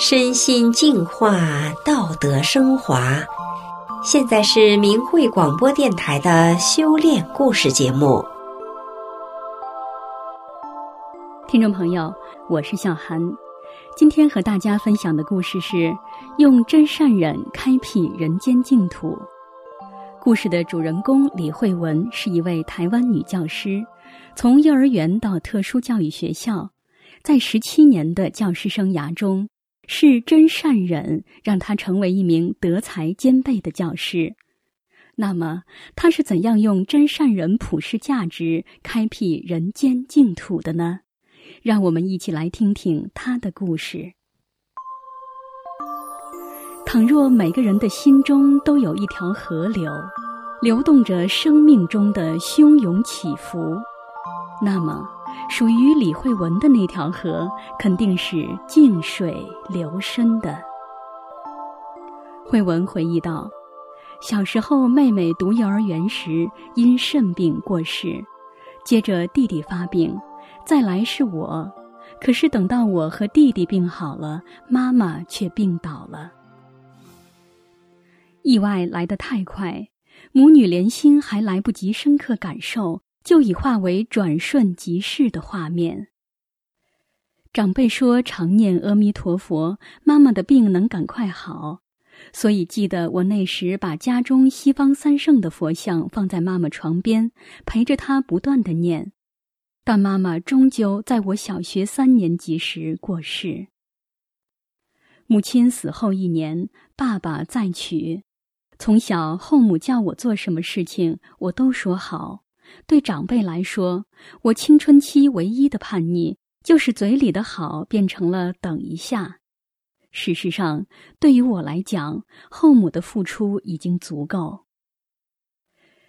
身心净化，道德升华。现在是明慧广播电台的修炼故事节目。听众朋友，我是小涵，今天和大家分享的故事是用真善忍开辟人间净土。故事的主人公李慧文是一位台湾女教师，从幼儿园到特殊教育学校，在十七年的教师生涯中。是真善忍让他成为一名德才兼备的教师。那么，他是怎样用真善忍普世价值开辟人间净土的呢？让我们一起来听听他的故事。倘若每个人的心中都有一条河流，流动着生命中的汹涌起伏，那么。属于李慧文的那条河，肯定是静水流深的。慧文回忆道：“小时候，妹妹读幼儿园时因肾病过世，接着弟弟发病，再来是我。可是等到我和弟弟病好了，妈妈却病倒了。意外来得太快，母女连心还来不及深刻感受。”就已化为转瞬即逝的画面。长辈说常念阿弥陀佛，妈妈的病能赶快好，所以记得我那时把家中西方三圣的佛像放在妈妈床边，陪着她不断的念。但妈妈终究在我小学三年级时过世。母亲死后一年，爸爸再娶，从小后母叫我做什么事情，我都说好。对长辈来说，我青春期唯一的叛逆就是嘴里的好变成了等一下。事实上，对于我来讲，后母的付出已经足够。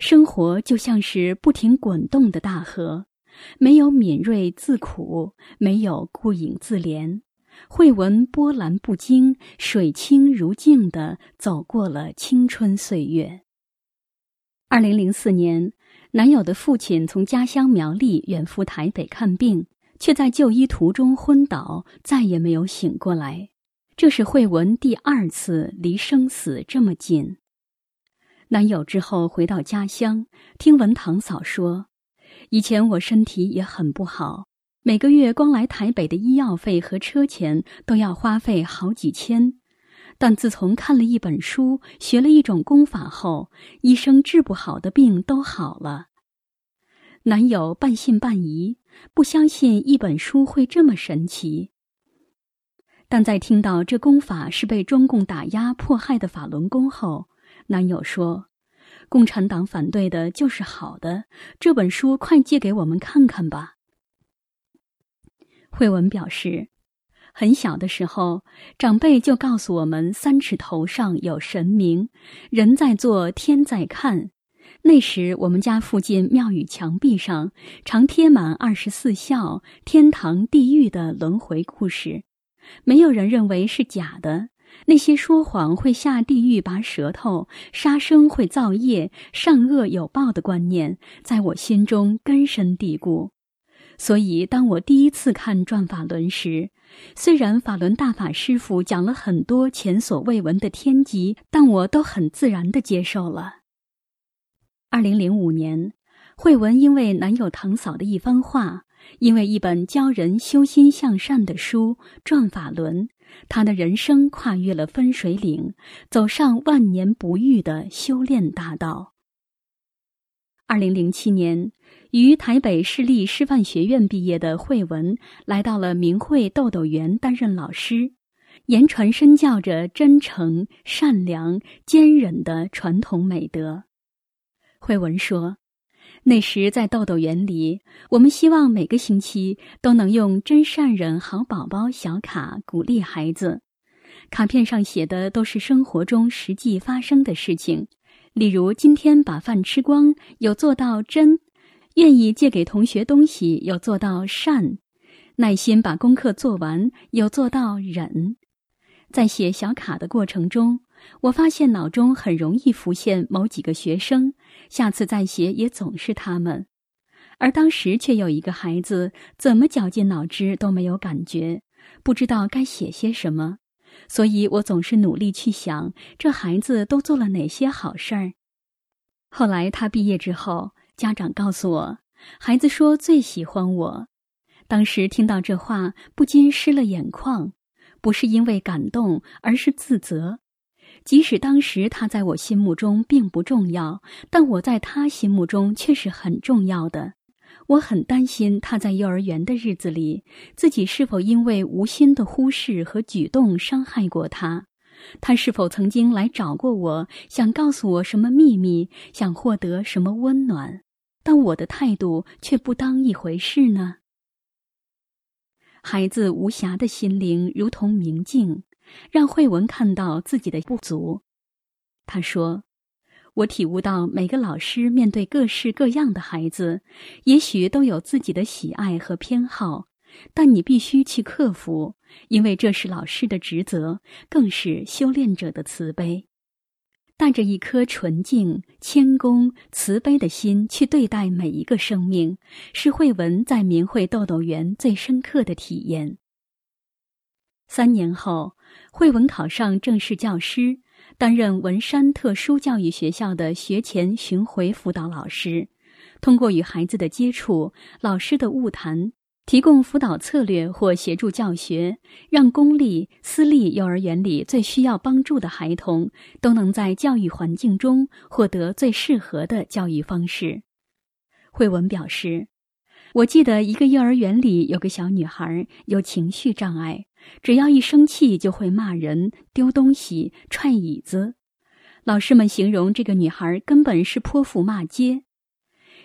生活就像是不停滚动的大河，没有敏锐自苦，没有顾影自怜，慧闻波澜不惊，水清如镜的走过了青春岁月。二零零四年。男友的父亲从家乡苗栗远赴台北看病，却在就医途中昏倒，再也没有醒过来。这是慧文第二次离生死这么近。男友之后回到家乡，听闻堂嫂说：“以前我身体也很不好，每个月光来台北的医药费和车钱都要花费好几千。但自从看了一本书，学了一种功法后，医生治不好的病都好了。”男友半信半疑，不相信一本书会这么神奇。但在听到这功法是被中共打压迫害的法轮功后，男友说：“共产党反对的就是好的，这本书快借给我们看看吧。”慧文表示，很小的时候，长辈就告诉我们：“三尺头上有神明，人在做，天在看。”那时，我们家附近庙宇墙壁上常贴满二十四孝、天堂、地狱的轮回故事，没有人认为是假的。那些说谎会下地狱拔舌头、杀生会造业、善恶有报的观念，在我心中根深蒂固。所以，当我第一次看《转法轮》时，虽然法轮大法师傅讲了很多前所未闻的天机，但我都很自然地接受了。二零零五年，慧文因为男友堂嫂的一番话，因为一本教人修心向善的书《转法轮》，他的人生跨越了分水岭，走上万年不遇的修炼大道。二零零七年，于台北市立师范学院毕业的慧文，来到了明慧豆豆园担任老师，言传身教着真诚、善良、坚忍的传统美德。慧文说：“那时在豆豆园里，我们希望每个星期都能用‘真善人好宝宝’小卡鼓励孩子。卡片上写的都是生活中实际发生的事情，例如今天把饭吃光，有做到真；愿意借给同学东西，有做到善；耐心把功课做完，有做到忍。在写小卡的过程中。”我发现脑中很容易浮现某几个学生，下次再写也总是他们，而当时却有一个孩子，怎么绞尽脑汁都没有感觉，不知道该写些什么，所以我总是努力去想这孩子都做了哪些好事儿。后来他毕业之后，家长告诉我，孩子说最喜欢我。当时听到这话，不禁湿了眼眶，不是因为感动，而是自责。即使当时他在我心目中并不重要，但我在他心目中却是很重要的。我很担心他在幼儿园的日子里，自己是否因为无心的忽视和举动伤害过他。他是否曾经来找过我，想告诉我什么秘密，想获得什么温暖？但我的态度却不当一回事呢？孩子无暇的心灵如同明镜，让慧文看到自己的不足。他说：“我体悟到，每个老师面对各式各样的孩子，也许都有自己的喜爱和偏好。”但你必须去克服，因为这是老师的职责，更是修炼者的慈悲。带着一颗纯净、谦恭、慈悲的心去对待每一个生命，是慧文在明慧豆豆园最深刻的体验。三年后，慧文考上正式教师，担任文山特殊教育学校的学前巡回辅导老师。通过与孩子的接触，老师的晤谈。提供辅导策略或协助教学，让公立、私立幼儿园里最需要帮助的孩童都能在教育环境中获得最适合的教育方式。慧文表示：“我记得一个幼儿园里有个小女孩有情绪障碍，只要一生气就会骂人、丢东西、踹椅子。老师们形容这个女孩根本是泼妇骂街。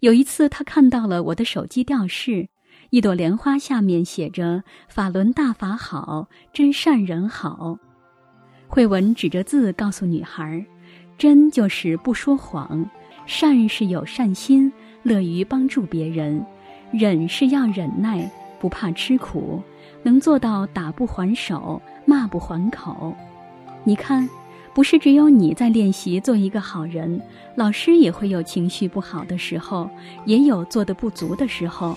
有一次，她看到了我的手机吊饰。”一朵莲花下面写着“法轮大法好，真善人好”。慧文指着字告诉女孩：“真就是不说谎，善是有善心，乐于帮助别人，忍是要忍耐，不怕吃苦，能做到打不还手，骂不还口。你看，不是只有你在练习做一个好人，老师也会有情绪不好的时候，也有做的不足的时候。”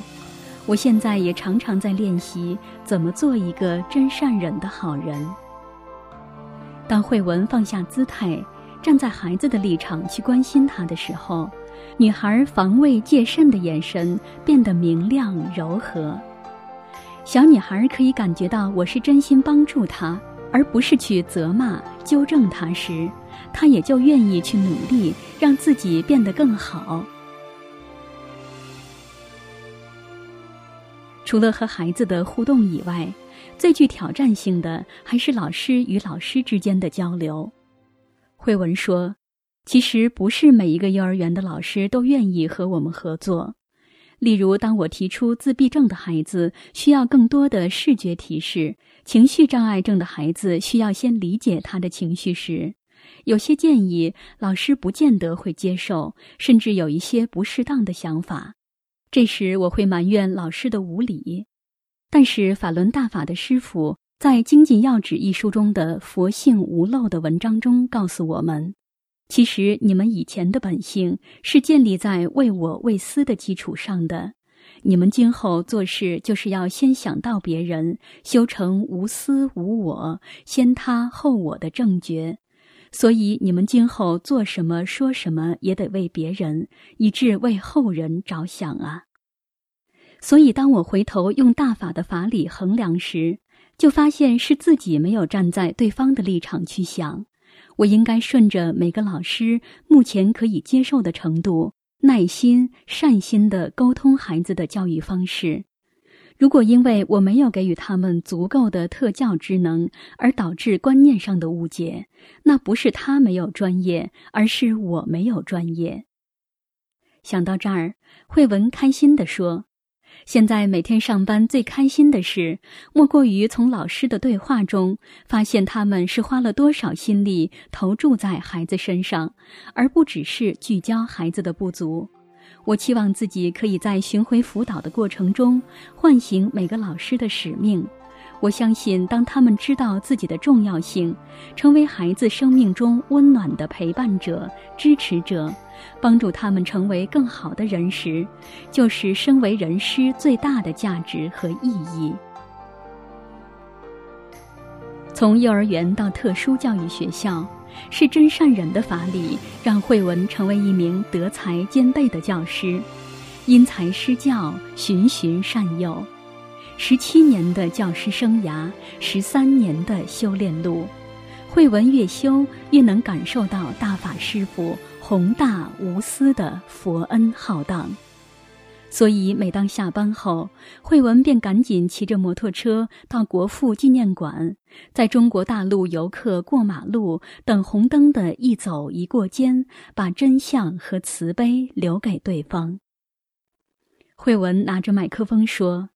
我现在也常常在练习怎么做一个真善忍的好人。当慧文放下姿态，站在孩子的立场去关心他的时候，女孩防卫戒慎的眼神变得明亮柔和。小女孩可以感觉到我是真心帮助她，而不是去责骂纠正她时，她也就愿意去努力让自己变得更好。除了和孩子的互动以外，最具挑战性的还是老师与老师之间的交流。慧文说：“其实不是每一个幼儿园的老师都愿意和我们合作。例如，当我提出自闭症的孩子需要更多的视觉提示，情绪障碍症的孩子需要先理解他的情绪时，有些建议老师不见得会接受，甚至有一些不适当的想法。”这时我会埋怨老师的无理，但是法轮大法的师傅在《精进要旨》一书中的“佛性无漏”的文章中告诉我们，其实你们以前的本性是建立在为我为私的基础上的，你们今后做事就是要先想到别人，修成无私无我、先他后我的正觉。所以你们今后做什么说什么也得为别人，以致为后人着想啊。所以当我回头用大法的法理衡量时，就发现是自己没有站在对方的立场去想，我应该顺着每个老师目前可以接受的程度，耐心善心的沟通孩子的教育方式。如果因为我没有给予他们足够的特教职能而导致观念上的误解，那不是他没有专业，而是我没有专业。想到这儿，慧文开心地说：“现在每天上班最开心的事，莫过于从老师的对话中发现他们是花了多少心力投注在孩子身上，而不只是聚焦孩子的不足。”我期望自己可以在巡回辅导的过程中唤醒每个老师的使命。我相信，当他们知道自己的重要性，成为孩子生命中温暖的陪伴者、支持者，帮助他们成为更好的人时，就是身为人师最大的价值和意义。从幼儿园到特殊教育学校，是真善忍的法理，让慧文成为一名德才兼备的教师。因材施教，循循善诱。十七年的教师生涯，十三年的修炼路，慧文越修越能感受到大法师父宏大无私的佛恩浩荡。所以，每当下班后，慧文便赶紧骑着摩托车到国父纪念馆，在中国大陆游客过马路等红灯的一走一过间，把真相和慈悲留给对方。慧文拿着麦克风说：“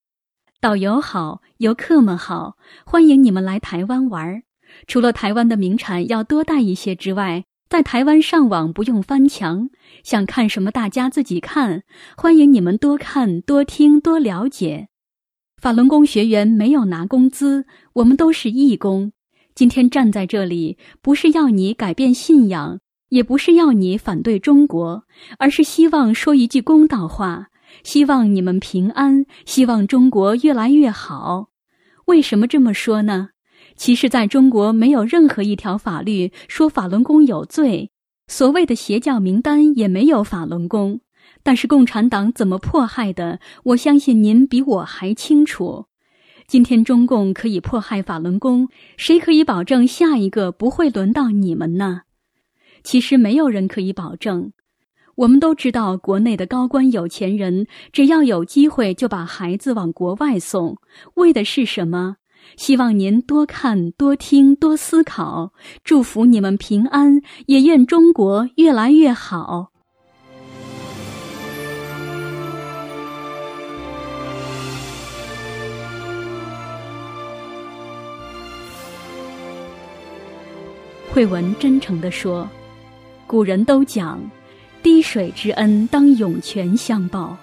导游好，游客们好，欢迎你们来台湾玩儿。除了台湾的名产要多带一些之外。”在台湾上网不用翻墙，想看什么大家自己看。欢迎你们多看、多听、多了解。法轮功学员没有拿工资，我们都是义工。今天站在这里，不是要你改变信仰，也不是要你反对中国，而是希望说一句公道话：希望你们平安，希望中国越来越好。为什么这么说呢？其实，在中国没有任何一条法律说法轮功有罪，所谓的邪教名单也没有法轮功。但是，共产党怎么迫害的，我相信您比我还清楚。今天中共可以迫害法轮功，谁可以保证下一个不会轮到你们呢？其实，没有人可以保证。我们都知道，国内的高官有钱人，只要有机会就把孩子往国外送，为的是什么？希望您多看、多听、多思考，祝福你们平安，也愿中国越来越好。慧文真诚地说：“古人都讲，滴水之恩当涌泉相报。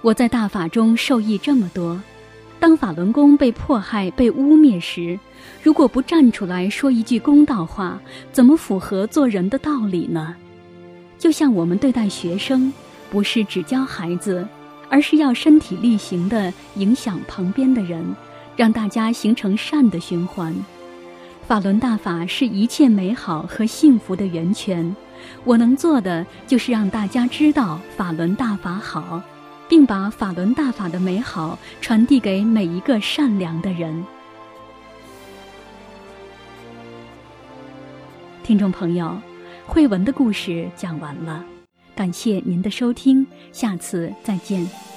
我在大法中受益这么多。”当法轮功被迫害、被污蔑时，如果不站出来说一句公道话，怎么符合做人的道理呢？就像我们对待学生，不是只教孩子，而是要身体力行的影响旁边的人，让大家形成善的循环。法轮大法是一切美好和幸福的源泉，我能做的就是让大家知道法轮大法好。并把法轮大法的美好传递给每一个善良的人。听众朋友，慧文的故事讲完了，感谢您的收听，下次再见。